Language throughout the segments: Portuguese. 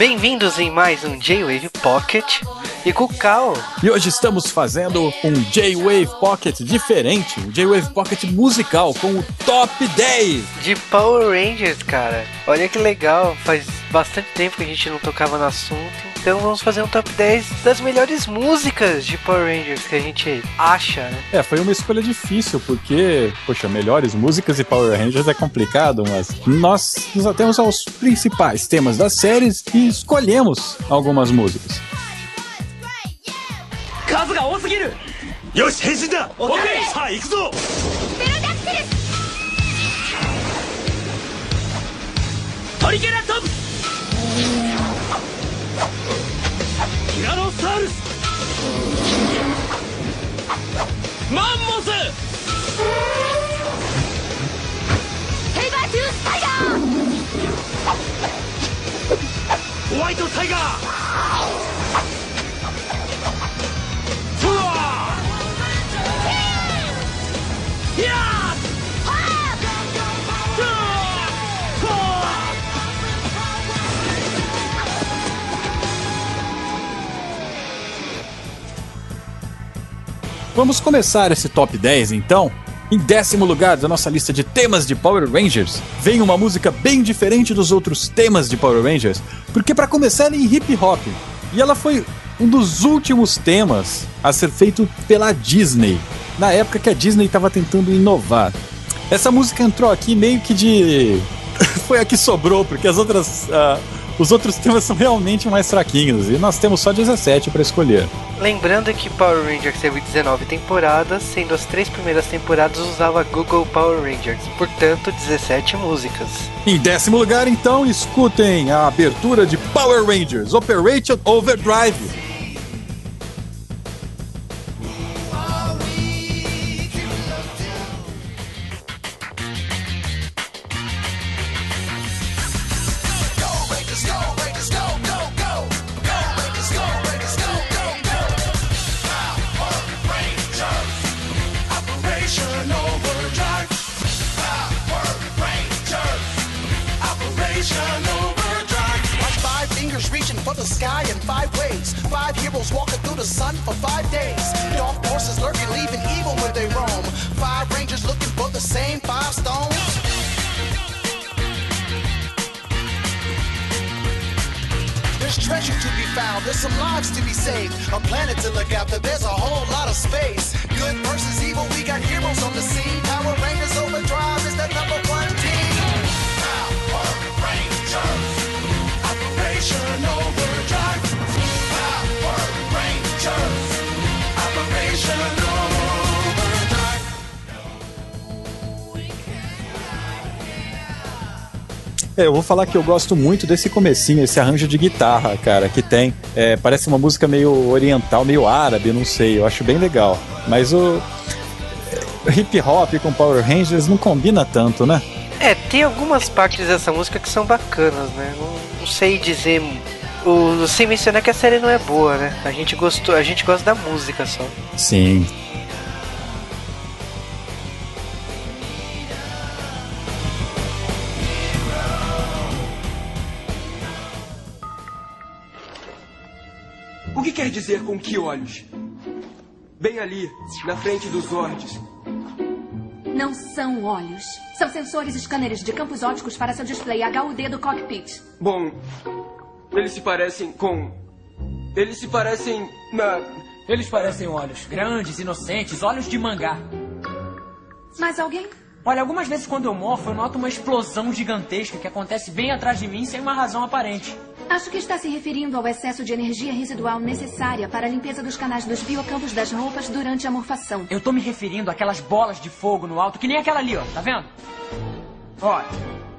Bem-vindos em mais um J-Wave Pocket e com o Cal. E hoje estamos fazendo um J-Wave Pocket diferente, um J-Wave Pocket musical com o top 10 de Power Rangers, cara. Olha que legal, faz bastante tempo que a gente não tocava no assunto. Então vamos fazer um top 10 das melhores músicas de Power Rangers que a gente acha, né? É, foi uma escolha difícil, porque, poxa, melhores músicas e Power Rangers é complicado, mas nós nos atemos aos principais temas das séries e escolhemos algumas músicas. 数が多すぎる。よし変身だ。OK さあ行くぞ。ベロダクテル。ストリケラトプスティラノサウルス。マンモス。ヘイバートゥースタイガー。ホワイトタイガー Vamos começar esse top 10 então? Em décimo lugar da nossa lista de temas de Power Rangers, vem uma música bem diferente dos outros temas de Power Rangers, porque para começar ela é em hip hop. E ela foi um dos últimos temas a ser feito pela Disney, na época que a Disney estava tentando inovar. Essa música entrou aqui meio que de. foi a que sobrou, porque as outras. Uh os outros temas são realmente mais fraquinhos e nós temos só 17 para escolher. Lembrando que Power Rangers teve 19 temporadas, sendo as três primeiras temporadas usava Google Power Rangers, portanto 17 músicas. Em décimo lugar, então, escutem a abertura de Power Rangers Operation Overdrive. the sky in five ways. Five heroes walking through the sun for five days. Dark forces lurking, leaving evil where they roam. Five rangers looking for the same five stones. There's treasure to be found, there's some lives to be saved. A planet to look after, there's a whole lot of space. Good versus evil, we got heroes on the scene. Power Rangers Overdrive is the number one team. Power Rangers. Operation É, eu vou falar que eu gosto muito desse comecinho, esse arranjo de guitarra, cara, que tem. É, parece uma música meio oriental, meio árabe, não sei, eu acho bem legal. Mas o hip hop com Power Rangers não combina tanto, né? É, tem algumas partes dessa música que são bacanas, né? Não, não sei dizer o, sem mencionar que a série não é boa, né? A gente gostou, a gente gosta da música só. Sim. Com que olhos? Bem ali, na frente dos Zords. Não são olhos. São sensores escâneres de campos ópticos para seu display HUD do cockpit. Bom, eles se parecem com. Eles se parecem. Na... Eles parecem olhos grandes, inocentes, olhos de mangá. Mais alguém? Olha, algumas vezes quando eu morfo, eu noto uma explosão gigantesca que acontece bem atrás de mim sem uma razão aparente. Acho que está se referindo ao excesso de energia residual necessária para a limpeza dos canais dos biocampos das roupas durante a morfação. Eu tô me referindo àquelas bolas de fogo no alto, que nem aquela ali, ó. Tá vendo? Olha,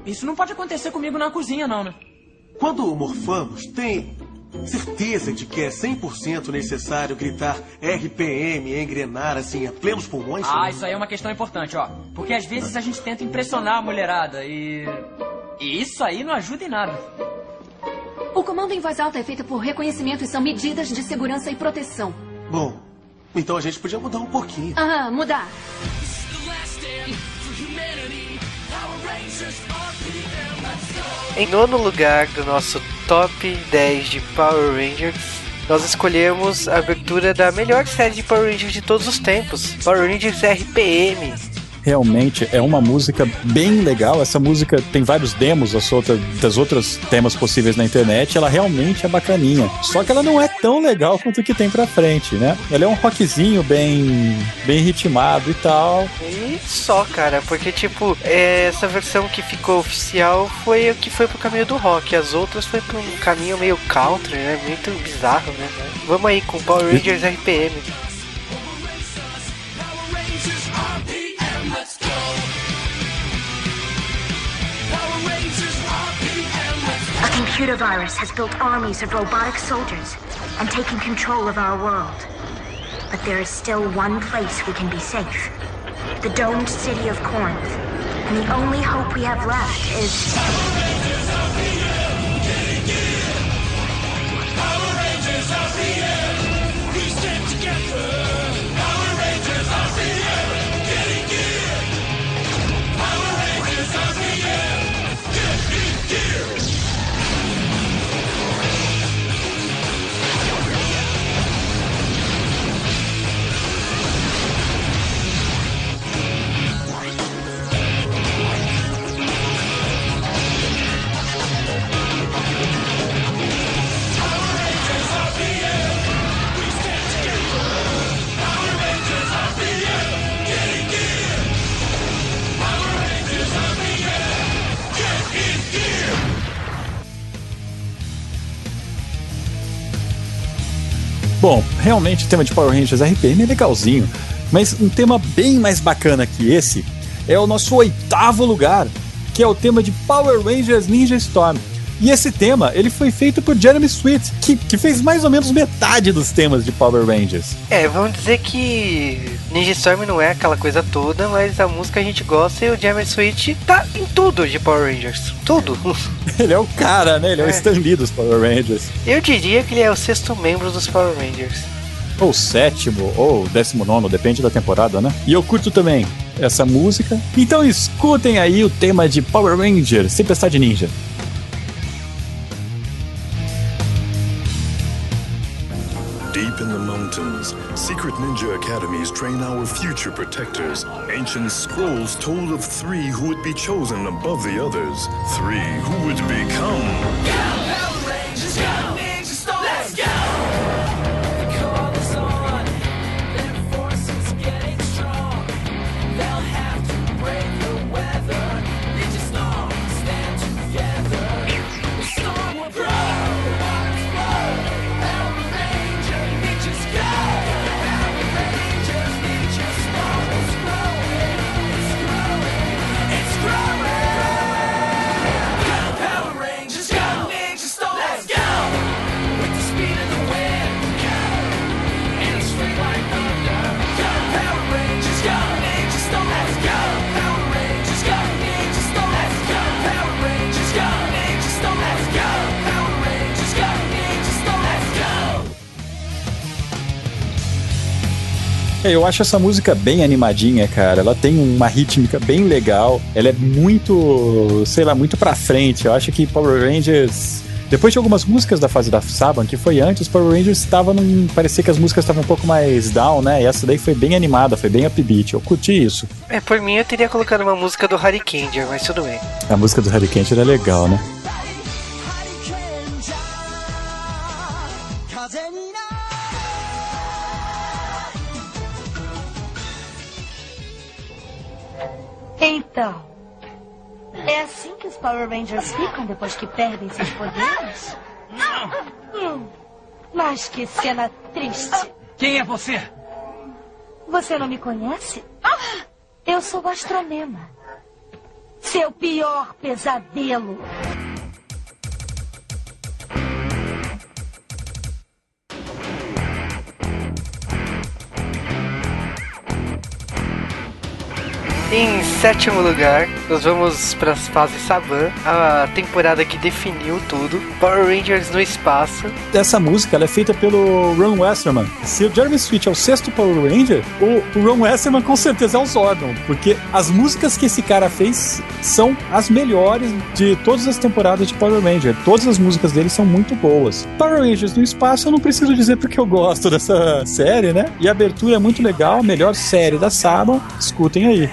isso não pode acontecer comigo na cozinha, não, né? Quando morfamos, tem certeza de que é 100% necessário gritar RPM e engrenar assim a plenos pulmões? Ah, isso aí é uma questão importante, ó. Porque às vezes a gente tenta impressionar a mulherada e. E isso aí não ajuda em nada. O comando em voz alta é feito por reconhecimento e são medidas de segurança e proteção. Bom, então a gente podia mudar um pouquinho. Ah, mudar. Em nono lugar do nosso top 10 de Power Rangers, nós escolhemos a abertura da melhor série de Power Rangers de todos os tempos, Power Rangers RPM. Realmente é uma música bem legal. Essa música tem vários demos das outras, das outras temas possíveis na internet. Ela realmente é bacaninha. Só que ela não é tão legal quanto o que tem pra frente, né? Ela é um rockzinho bem, bem ritmado e tal. E só, cara, porque tipo, é, essa versão que ficou oficial foi o que foi pro caminho do rock. As outras foi pra um caminho meio country, né? Muito bizarro, né? Vamos aí com Power Rangers RPM. Computer virus has built armies of robotic soldiers and taken control of our world. But there is still one place we can be safe. The domed city of Corinth. And the only hope we have left is... Bom, realmente o tema de Power Rangers RPM é legalzinho, mas um tema bem mais bacana que esse é o nosso oitavo lugar, que é o tema de Power Rangers Ninja Storm. E esse tema, ele foi feito por Jeremy Sweet, que, que fez mais ou menos metade dos temas de Power Rangers. É, vamos dizer que Ninja Storm não é aquela coisa toda, mas a música a gente gosta e o Jeremy Sweet tá em tudo de Power Rangers. Tudo. Ele é o cara, né? Ele é, o É. Stan Lee dos Power Rangers. Eu diria que ele é o sexto membro dos Power Rangers. Ou sétimo, ou décimo nono, depende da temporada, né? E eu curto também essa música. Então escutem aí o tema de Power Rangers, Tempestade Ninja. Mountains, secret ninja academies train our future protectors. Ancient scrolls told of three who would be chosen above the others. Three who would become. Eu acho essa música bem animadinha, cara. Ela tem uma rítmica bem legal. Ela é muito, sei lá, muito pra frente. Eu acho que Power Rangers. Depois de algumas músicas da fase da Saban, que foi antes, Power Rangers estava num. Parecia que as músicas estavam um pouco mais down, né? E essa daí foi bem animada, foi bem upbeat. Eu curti isso. É, por mim eu teria colocado uma música do Harry Kendia, mas tudo bem. A música do Harry Kent é legal, né? Então, é assim que os Power Rangers ficam depois que perdem seus poderes? Hum, mas que cena triste. Quem é você? Você não me conhece? Eu sou o Astronema. Seu pior pesadelo. Em sétimo lugar, nós vamos para as fases Saban, a temporada que definiu tudo. Power Rangers no espaço. Essa música é feita pelo Ron Westerman. Se o Jeremy Switch é o sexto Power Ranger, o Ron Westerman com certeza é o Zordon, porque as músicas que esse cara fez são as melhores de todas as temporadas de Power Ranger. Todas as músicas dele são muito boas. Power Rangers no espaço eu não preciso dizer porque eu gosto dessa série, né? E a abertura é muito legal, melhor série da Saban. Escutem aí.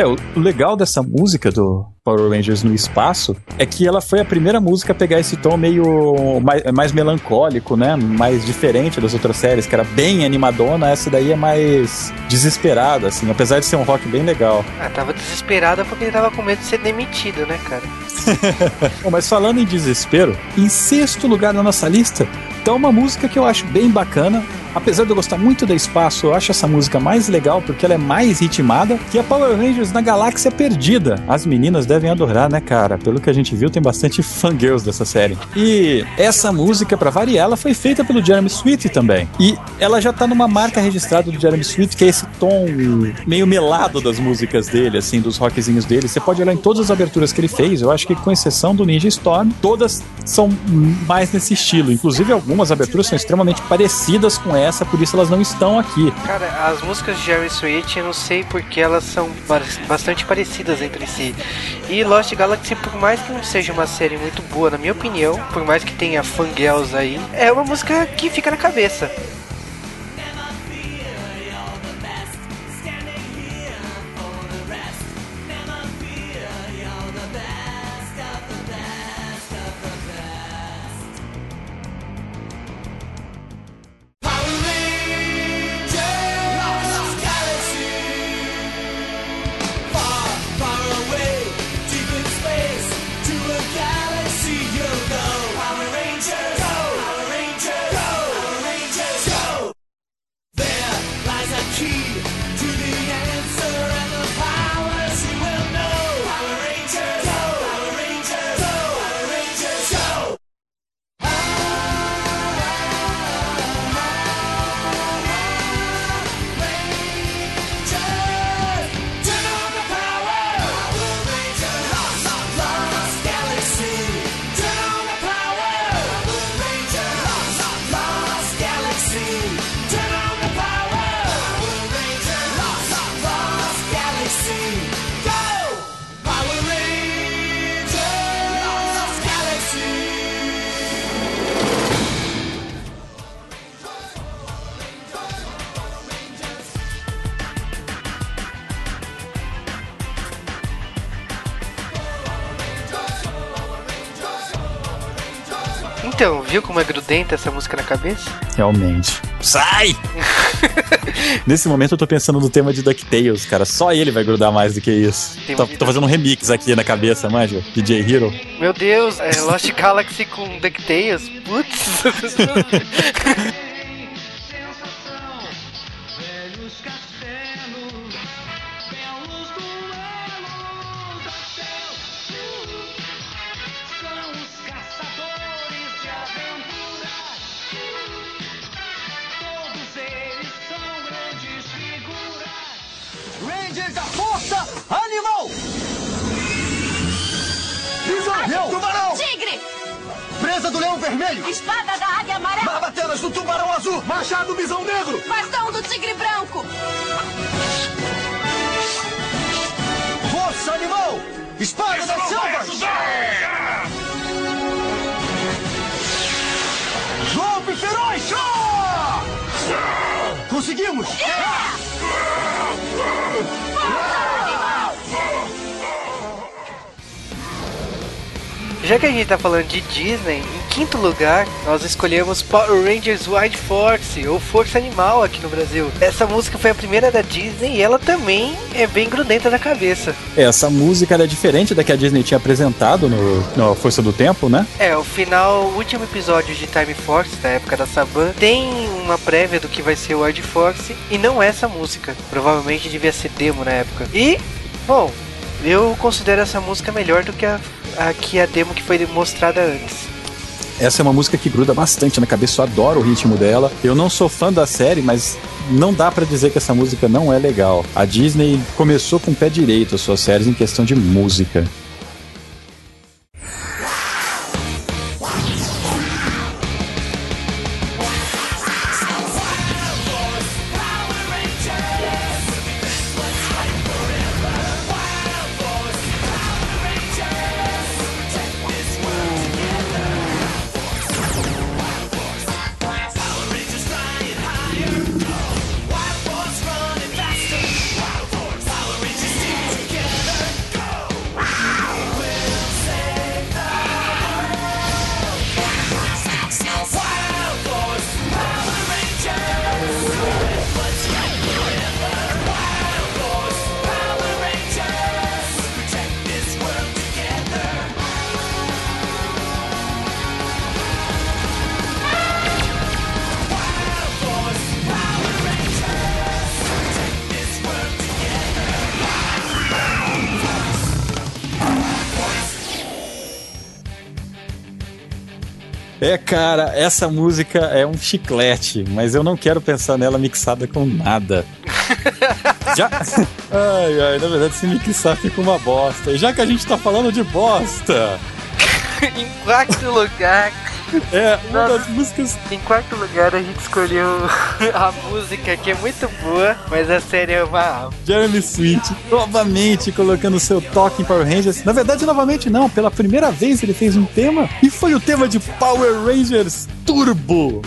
É, o legal dessa música do Power Rangers no espaço é que ela foi a primeira música a pegar esse tom meio mais, mais melancólico, né? Mais diferente das outras séries, que era bem animadona, essa daí é mais desesperada, assim, apesar de ser um rock bem legal. Ah, tava desesperada porque ele tava com medo de ser demitido, né, cara? Bom, mas falando em desespero, em sexto lugar na nossa lista tá uma música que eu acho bem bacana. Apesar de eu gostar muito da Espaço, eu acho essa música mais legal porque ela é mais ritmada que a Power Rangers na Galáxia Perdida. As meninas devem adorar, né, cara? Pelo que a gente viu, tem bastante fangirls dessa série. E essa música, pra variar, ela foi feita pelo Jeremy Sweet também. E ela já tá numa marca registrada do Jeremy Sweet, que é esse tom meio melado das músicas dele, assim, dos rockzinhos dele. Você pode olhar em todas as aberturas que ele fez, eu acho que com exceção do Ninja Storm, todas são mais nesse estilo. Inclusive, algumas aberturas são extremamente parecidas com essa, por isso elas não estão aqui. Cara, as músicas de Jerry Sweet, eu não sei porque elas são ba- bastante parecidas entre si. E Lost Galaxy, por mais que não seja uma série muito boa, na minha opinião, por mais que tenha fangirls aí, é uma música que fica na cabeça. Viu como é grudenta essa música na cabeça? Realmente. Sai! Nesse momento eu tô pensando no tema de DuckTales, cara. Só ele vai grudar mais do que isso. Tô, tô fazendo um remix aqui na cabeça, manja? DJ Hero. Meu Deus, é Lost Galaxy com DuckTales? Putz. Rangers da Força Animal! Visão! Tubarão! Tigre! Presa do leão vermelho! Espada da águia amarela! Barbatelas do tubarão azul! Machado bisão negro! Bastão do tigre branco! Força animal! Espada das selvas! Golpe feroz! Conseguimos! Já que a gente tá falando de Disney, em quinto lugar, nós escolhemos Power Rangers Wild Force, ou Força Animal aqui no Brasil. Essa música foi a primeira da Disney e ela também é bem grudenta da cabeça. Essa música era diferente da que a Disney tinha apresentado no, no Força do Tempo, né? É, o final, o último episódio de Time Force, da época da Saban, tem uma prévia do que vai ser o Wild Force e não é essa música. Provavelmente devia ser demo na época. E, bom, eu considero essa música melhor do que a, que a demo que foi mostrada antes. Essa é uma música que gruda bastante na cabeça, eu adoro o ritmo dela. Eu não sou fã da série, mas não dá pra dizer que essa música não é legal. A Disney começou com o pé direito as suas séries em questão de música. É, cara, essa música é um chiclete, mas eu não quero pensar nela mixada com nada. Já. Ai, ai, na verdade, se mixar fica uma bosta. E já que a gente tá falando de bosta, em quarto lugar, é uma das músicas. em quarto lugar a gente escolheu a música que é muito boa, mas a série é uma Jeremy Sweet, novamente colocando seu toque em Power Rangers. Na verdade, novamente não, pela primeira vez ele fez um tema e foi o tema de Power Rangers Turbo.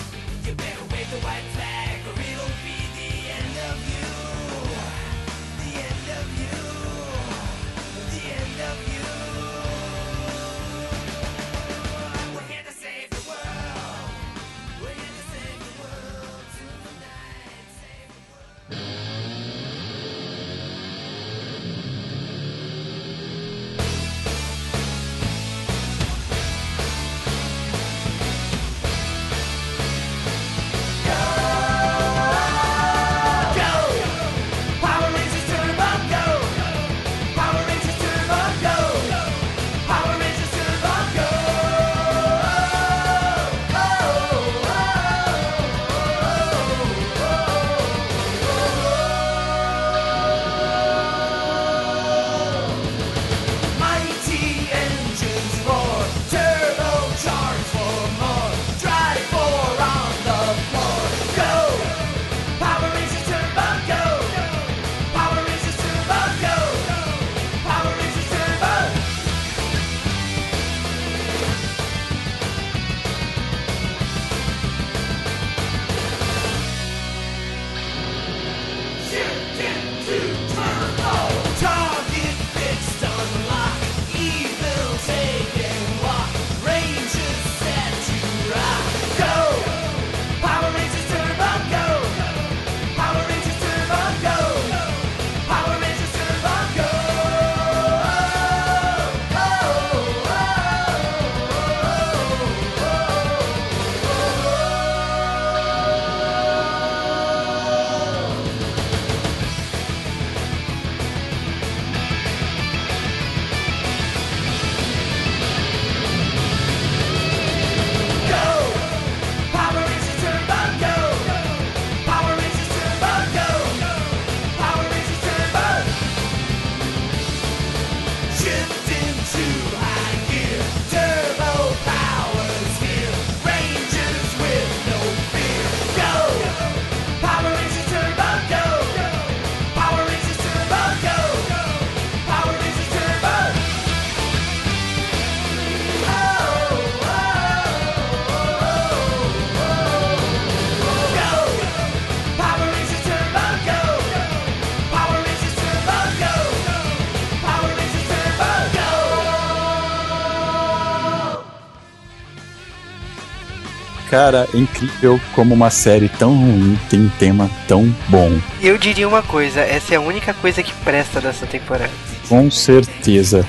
Cara, é incrível como uma série tão ruim tem um tema tão bom. Eu diria uma coisa, essa é a única coisa que presta dessa temporada. Com certeza.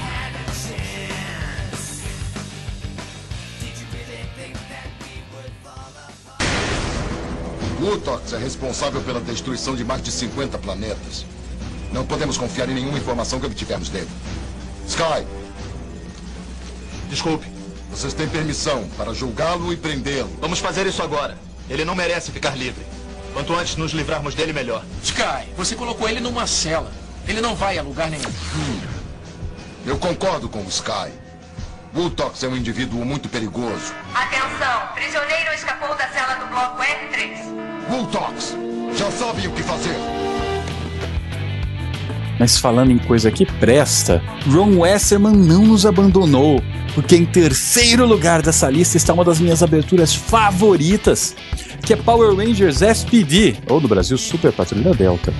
Lutox é responsável pela destruição de mais de 50 planetas. Não podemos confiar em nenhuma informação que obtivermos dele. Sky! Desculpe. Vocês têm permissão para julgá-lo e prendê-lo. Vamos fazer isso agora. Ele não merece ficar livre. Quanto antes nos livrarmos dele, melhor. Sky, você colocou ele numa cela. Ele não vai a lugar nenhum. Eu concordo com o Sky. Lutox é um indivíduo muito perigoso. Atenção, prisioneiro escapou da cela do bloco R3. Lutox! Já sabem o que fazer. Mas falando em coisa que presta, Ron Westerman não nos abandonou, porque em terceiro lugar dessa lista está uma das minhas aberturas favoritas, que é Power Rangers SPD, ou no Brasil Super Patrulha Delta.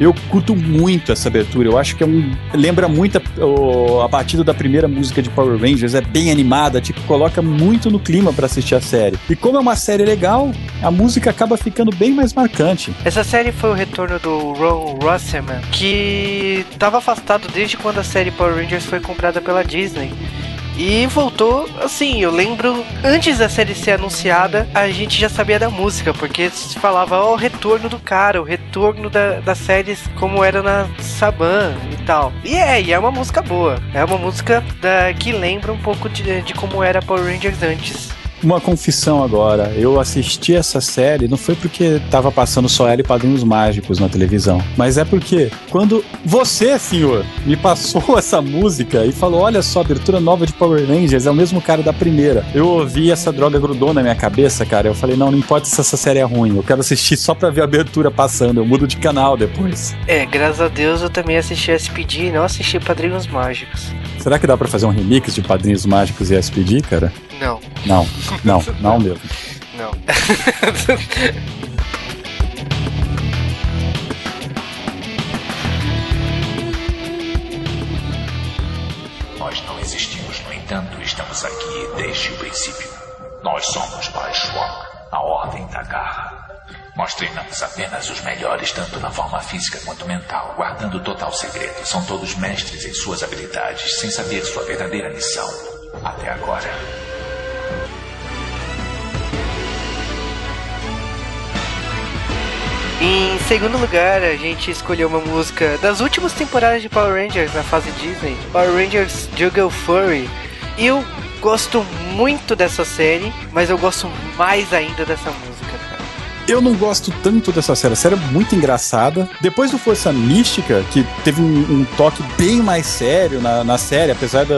Eu curto muito essa abertura. Eu acho que é um. Lembra muito a, o- a batida da primeira música de Power Rangers. É bem animada, te coloca muito no clima pra assistir a série. E como é uma série legal, a música acaba ficando bem mais marcante. Essa série foi o retorno do Ron Russellman, que estava afastado desde quando a série Power Rangers foi comprada pela Disney. E voltou, assim, eu lembro, antes da série ser anunciada, a gente já sabia da música, porque se falava, ó, o retorno do cara, o retorno da, das séries como era na Saban e tal. E é, e é uma música boa. É uma música da, que lembra um pouco de, de como era Power Rangers antes. Uma confissão agora. Eu assisti essa série não foi porque tava passando só ela e Padrinhos Mágicos na televisão, mas é porque quando você, senhor, me passou essa música e falou: Olha só, abertura nova de Power Rangers, é o mesmo cara da primeira. Eu ouvi essa droga grudou na minha cabeça, cara. Eu falei: Não, não importa se essa série é ruim, eu quero assistir só pra ver a abertura passando. Eu mudo de canal depois. É, graças a Deus eu também assisti SPD e não assisti Padrinhos Mágicos. Será que dá pra fazer um remix de Padrinhos Mágicos e SPD, cara? Não. Não, não, não mesmo. Não. Nós não existimos, no entanto, estamos aqui desde o princípio. Nós somos Bioshock, a Ordem da Garra. Nós treinamos apenas os melhores, tanto na forma física quanto mental, guardando total segredo. São todos mestres em suas habilidades, sem saber sua verdadeira missão. Até agora. Em segundo lugar, a gente escolheu uma música das últimas temporadas de Power Rangers na fase Disney, Power Rangers Juggle Furry. E eu gosto muito dessa série, mas eu gosto mais ainda dessa música. Eu não gosto tanto dessa série. A série é muito engraçada. Depois do Força Mística, que teve um, um toque bem mais sério na, na série, apesar do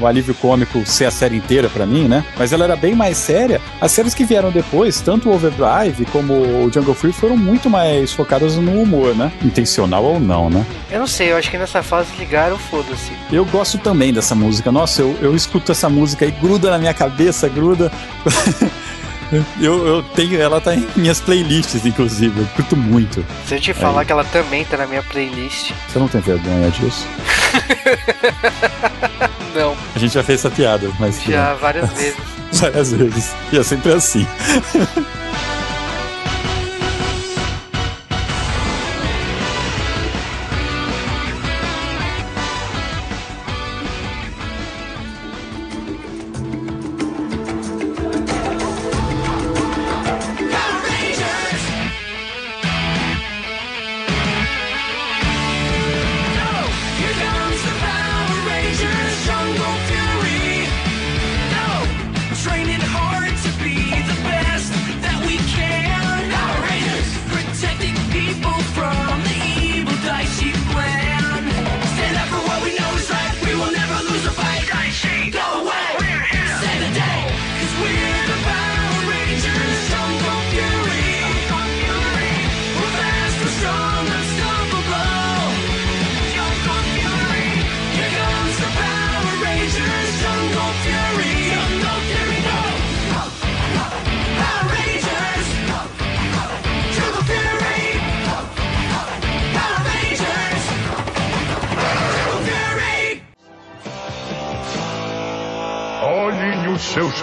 um alívio cômico ser a série inteira pra mim, né? Mas ela era bem mais séria. As séries que vieram depois, tanto o Overdrive como o Jungle Free, foram muito mais focadas no humor, né? Intencional ou não, né? Eu não sei, eu acho que nessa fase ligaram, foda-se. Eu gosto também dessa música. Nossa, eu, eu escuto essa música e gruda na minha cabeça, gruda. eu, eu tenho. Ela tá em minhas playlists, inclusive. Eu curto muito. Se eu te falar Aí. que ela também tá na minha playlist. Você não tem vergonha disso? Não, A gente já fez essa piada, mas. já várias vezes. Várias vezes. E é sempre assim.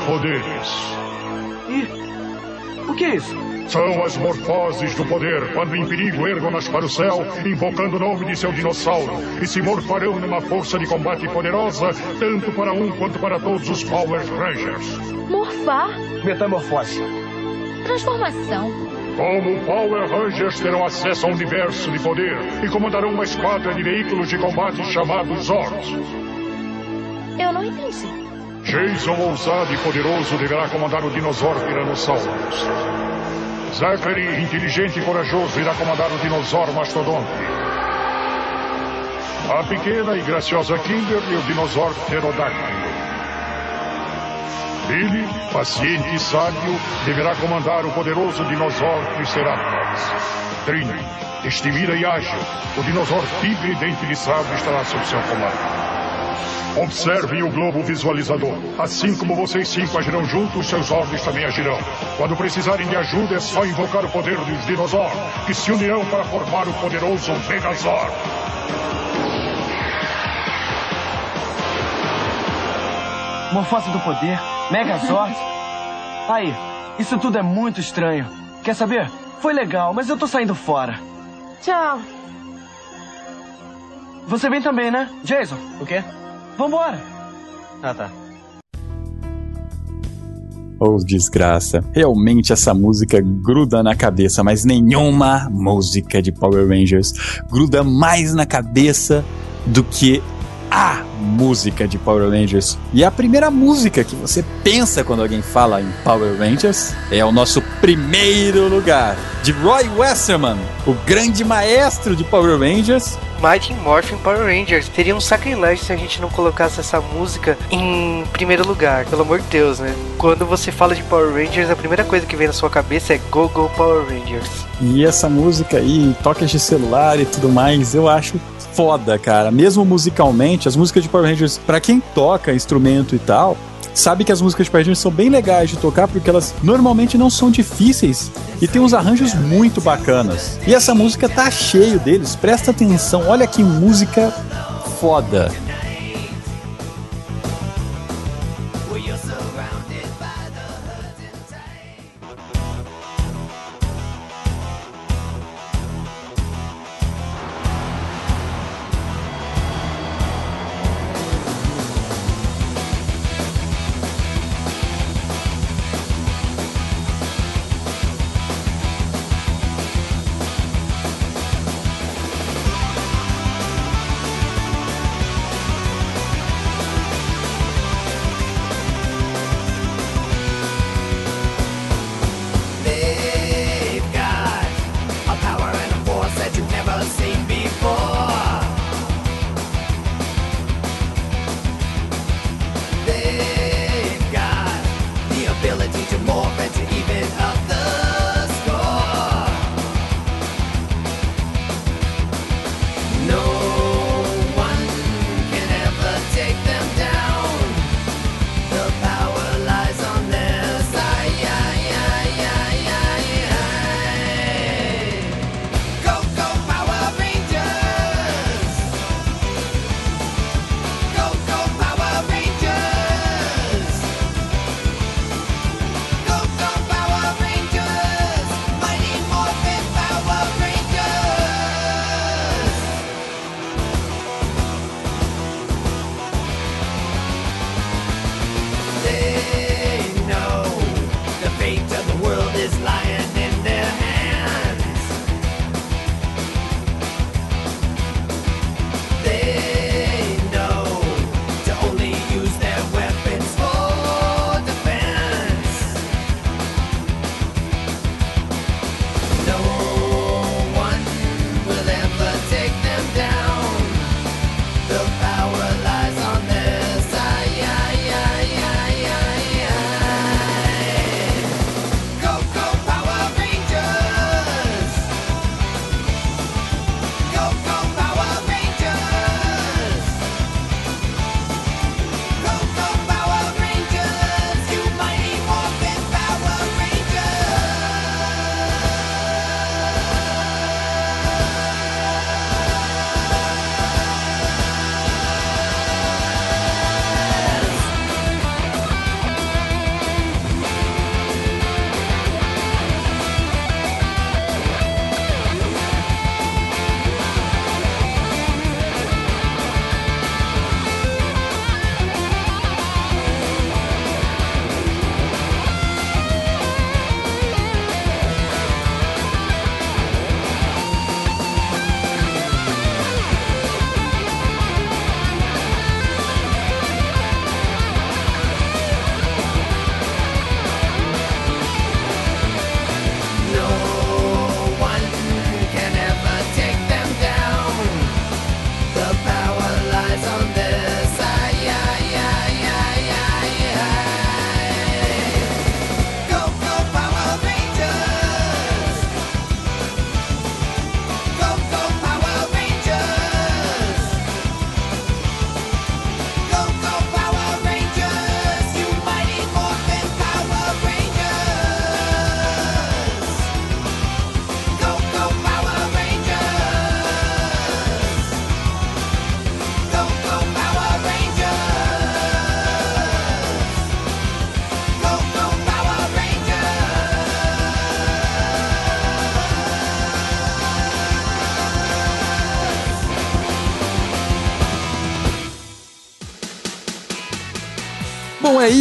poderes. O que é isso? São as morfoses do poder. Quando em perigo, ergam-nas para o céu, invocando o nome de seu dinossauro. E se morfarão numa força de combate poderosa, tanto para um quanto para todos os Power Rangers. Morfar? Metamorfose. Transformação. Como Power Rangers terão acesso a um universo de poder e comandarão uma esquadra de veículos de combate chamados Zords. Eu não entendi. Jason, ousado e poderoso, deverá comandar o Dinosaur Tyrannosaurus. Zachary, inteligente e corajoso, irá comandar o Dinosaur Mastodonte. A pequena e graciosa Kimberly, o Dinosaur Pterodáctilo. Billy, paciente e sábio, deverá comandar o poderoso Dinosaur Triceratops. Trini, destemida e ágil, o Dinosaur Tigre Dente de Sabre estará sob seu comando. Observem o globo visualizador. Assim como vocês cinco agirão juntos, seus ordens também agirão. Quando precisarem de ajuda, é só invocar o poder dos dinossauros, que se unirão para formar o poderoso Megazord. Morfose do poder, Megazord. Aí, isso tudo é muito estranho. Quer saber? Foi legal, mas eu tô saindo fora. Tchau. Você vem também, né? Jason? O quê? Vambora. Ah, tá. Oh, desgraça. Realmente essa música gruda na cabeça, mas nenhuma música de Power Rangers gruda mais na cabeça do que a música de Power Rangers. E a primeira música que você pensa quando alguém fala em Power Rangers é o nosso primeiro lugar, de Roy Westerman, o grande maestro de Power Rangers, Mighty Morphin Power Rangers. Seria um sacrilégio se a gente não colocasse essa música em primeiro lugar, pelo amor de Deus, né? Quando você fala de Power Rangers, a primeira coisa que vem na sua cabeça é Go Go Power Rangers. E essa música aí, toques de celular e tudo mais, eu acho foda, cara. Mesmo musicalmente, as músicas de Power Rangers, pra quem toca instrumento e tal, sabe que as músicas de Power Rangers são bem legais de tocar porque elas normalmente não são difíceis e tem uns arranjos muito bacanas. E essa música tá cheio deles, presta atenção, olha que música foda.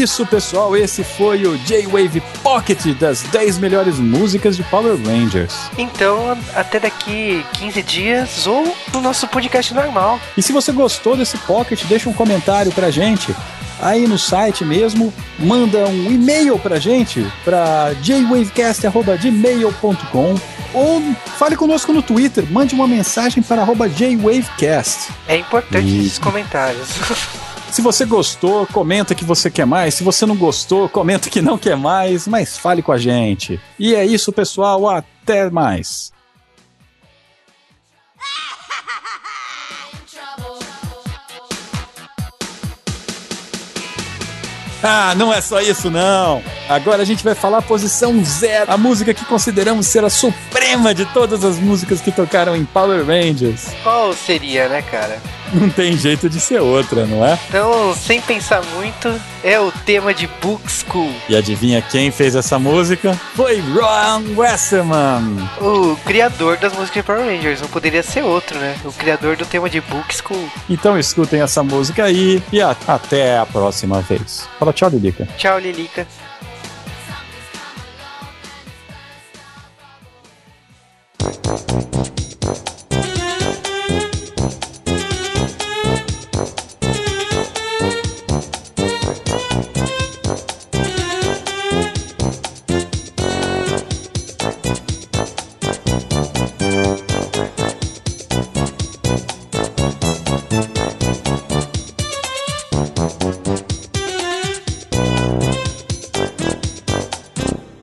Isso, pessoal. Esse foi o J-Wave Pocket das 10 melhores músicas de Power Rangers. Então, até daqui 15 dias ou no nosso podcast normal. E se você gostou desse Pocket, deixa um comentário pra gente aí no site mesmo, manda um e-mail pra gente, pra jwavecast.gmail.com ou fale conosco no Twitter, mande uma mensagem para arroba jwavecast. É importante E- esses comentários. Se você gostou, comenta que você quer mais. Se você não gostou, comenta que não quer mais, mas fale com a gente. E é isso, pessoal. Até mais. Ah, não é só isso não. Agora a gente vai falar posição zero, a música que consideramos ser a suprema de todas as músicas que tocaram em Power Rangers. Qual seria, né, cara? Não tem jeito de ser outra, não é? Então, sem pensar muito, é o tema de Book School. E adivinha quem fez essa música? Foi Ron Westerman. O criador das músicas de Power Rangers, não poderia ser outro, né? O criador do tema de Book School. Então escutem essa música aí e a- até a próxima vez. Fala tchau, Lilica. Tchau, Lilica. Thank